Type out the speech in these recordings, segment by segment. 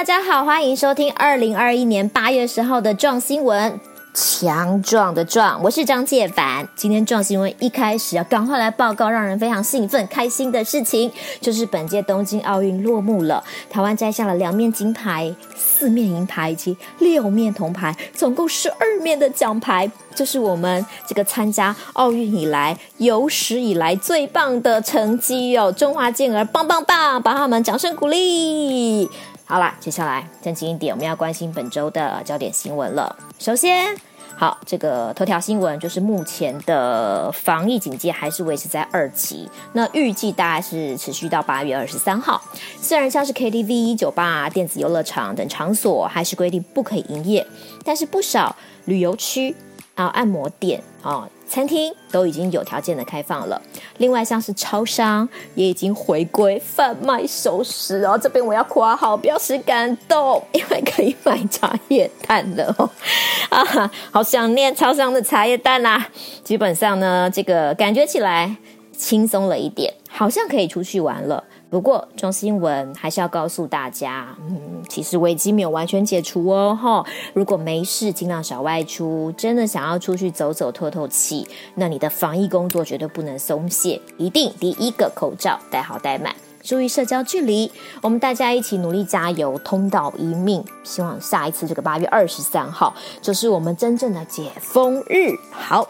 大家好，欢迎收听二零二一年八月十号的壮新闻。强壮的壮，我是张介凡。今天壮新闻一开始要赶快来报告让人非常兴奋、开心的事情，就是本届东京奥运落幕了，台湾摘下了两面金牌、四面银牌以及六面铜牌，总共十二面的奖牌，就是我们这个参加奥运以来有史以来最棒的成绩哦！中华健儿棒棒棒，把他们掌声鼓励。好啦，接下来正经一点，我们要关心本周的焦点新闻了。首先，好，这个头条新闻就是目前的防疫警戒还是维持在二级，那预计大概是持续到八月二十三号。虽然像是 KTV、酒吧、电子游乐场等场所还是规定不可以营业，但是不少旅游区啊、按摩店啊。餐厅都已经有条件的开放了，另外像是超商也已经回归贩卖熟食哦。这边我要夸好表示感动，因为可以买茶叶蛋了哦。啊，好想念超商的茶叶蛋啊！基本上呢，这个感觉起来轻松了一点，好像可以出去玩了。不过，壮新闻还是要告诉大家，嗯，其实危机没有完全解除哦，哈。如果没事，尽量少外出。真的想要出去走走、透透气，那你的防疫工作绝对不能松懈，一定第一个口罩戴好戴满，注意社交距离。我们大家一起努力加油，通道一命。希望下一次这个八月二十三号，就是我们真正的解封日。好。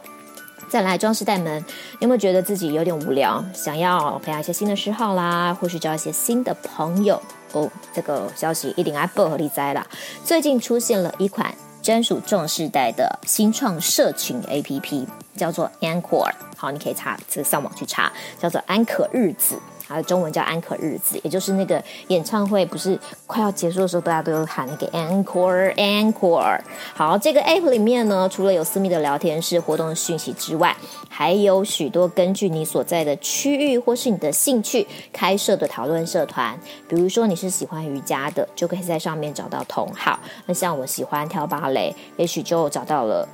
再来，装饰代们有没有觉得自己有点无聊，想要培养一些新的嗜好啦，或是交一些新的朋友？哦，这个消息一定爱报和你知啦。最近出现了一款专属壮世代的新创社群 APP，叫做 ANCOR。好，你可以查，这上网去查，叫做安可日子。它的中文叫安可日子，也就是那个演唱会不是快要结束的时候，大家都有喊那个 encore encore。好，这个 app 里面呢，除了有私密的聊天室、活动的讯息之外，还有许多根据你所在的区域或是你的兴趣开设的讨论社团。比如说你是喜欢瑜伽的，就可以在上面找到同好。那像我喜欢跳芭蕾，也许就找到了。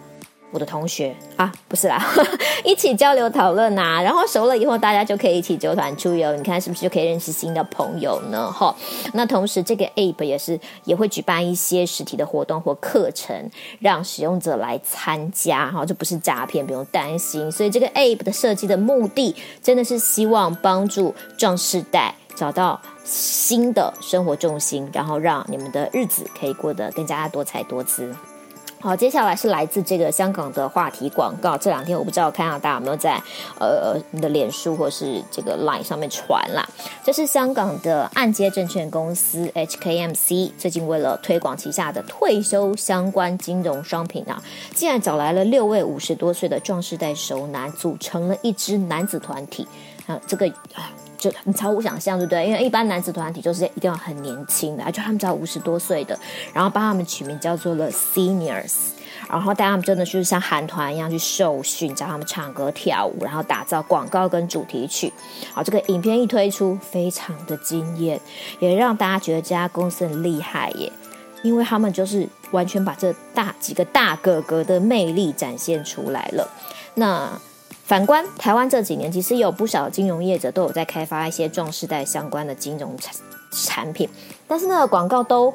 我的同学啊，不是啦，一起交流讨论呐，然后熟了以后，大家就可以一起组团出游，你看是不是就可以认识新的朋友呢？哈，那同时这个 app 也是也会举办一些实体的活动或课程，让使用者来参加，哈，这不是诈骗，不用担心。所以这个 app 的设计的目的，真的是希望帮助壮世代找到新的生活重心，然后让你们的日子可以过得更加多彩多姿。好，接下来是来自这个香港的话题广告。这两天我不知道看到大家有没有在呃你的脸书或是这个 Line 上面传啦。这是香港的按揭证券公司 HKMC 最近为了推广旗下的退休相关金融商品啊，竟然找来了六位五十多岁的壮世代熟男，组成了一支男子团体。啊，这个啊。你超乎想象，对不对？因为一般男子团体就是一定要很年轻的，就他们只要五十多岁的，然后帮他们取名叫做了 Seniors，然后带他们真的就是像韩团一样去受训，教他们唱歌跳舞，然后打造广告跟主题曲。好，这个影片一推出，非常的惊艳，也让大家觉得这家公司很厉害耶，因为他们就是完全把这大几个大哥哥的魅力展现出来了。那。反观台湾这几年，其实有不少金融业者都有在开发一些壮世代相关的金融产产品，但是那个广告都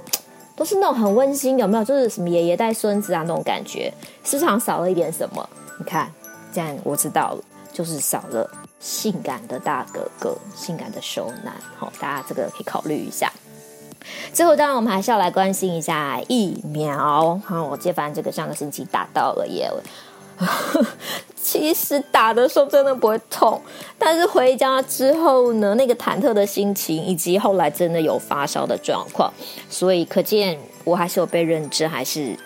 都是那种很温馨，有没有？就是什么爷爷带孙子啊那种感觉，市场少了一点什么？你看，这样我知道了，就是少了性感的大哥哥、性感的熟男。好，大家这个可以考虑一下。最后，当然我们还是要来关心一下疫苗。好，我接凡这个上个星期打到了耶。其实打的时候真的不会痛，但是回家之后呢，那个忐忑的心情，以及后来真的有发烧的状况，所以可见我还是有被认知，还是。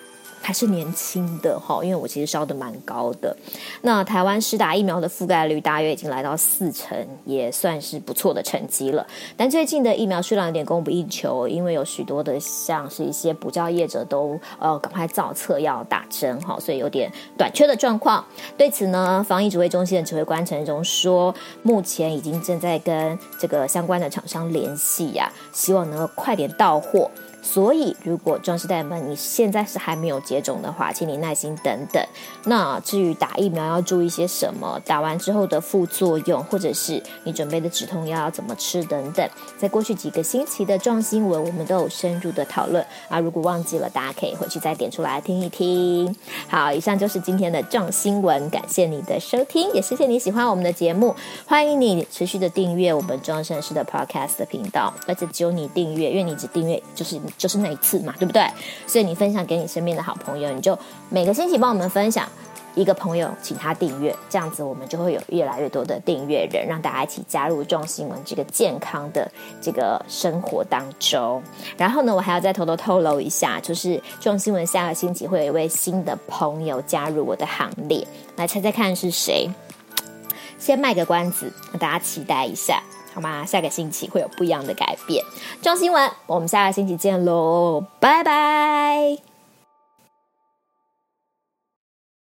还是年轻的哈，因为我其实烧得蛮高的。那台湾施打疫苗的覆盖率大约已经来到四成，也算是不错的成绩了。但最近的疫苗数量有点供不应求，因为有许多的像是一些补教业者都呃赶快造册要打针哈，所以有点短缺的状况。对此呢，防疫指挥中心的指挥官陈时中说，目前已经正在跟这个相关的厂商联系呀，希望能够快点到货。所以，如果壮世代们你现在是还没有接种的话，请你耐心等等。那至于打疫苗要注意些什么，打完之后的副作用，或者是你准备的止痛药要怎么吃等等，在过去几个星期的壮新闻，我们都有深入的讨论啊。如果忘记了，大家可以回去再点出来听一听。好，以上就是今天的壮新闻，感谢你的收听，也谢谢你喜欢我们的节目，欢迎你持续的订阅我们壮绅士的 Podcast 频道，而且只有你订阅，因为你只订阅就是就是那一次嘛，对不对？所以你分享给你身边的好朋友，你就每个星期帮我们分享一个朋友，请他订阅，这样子我们就会有越来越多的订阅人，让大家一起加入壮新闻这个健康的这个生活当中。然后呢，我还要再偷偷透露一下，就是壮新闻下个星期会有一位新的朋友加入我的行列，来猜猜看是谁？先卖个关子，让大家期待一下。好吗？下个星期会有不一样的改变。中新闻，我们下个星期见喽，拜拜。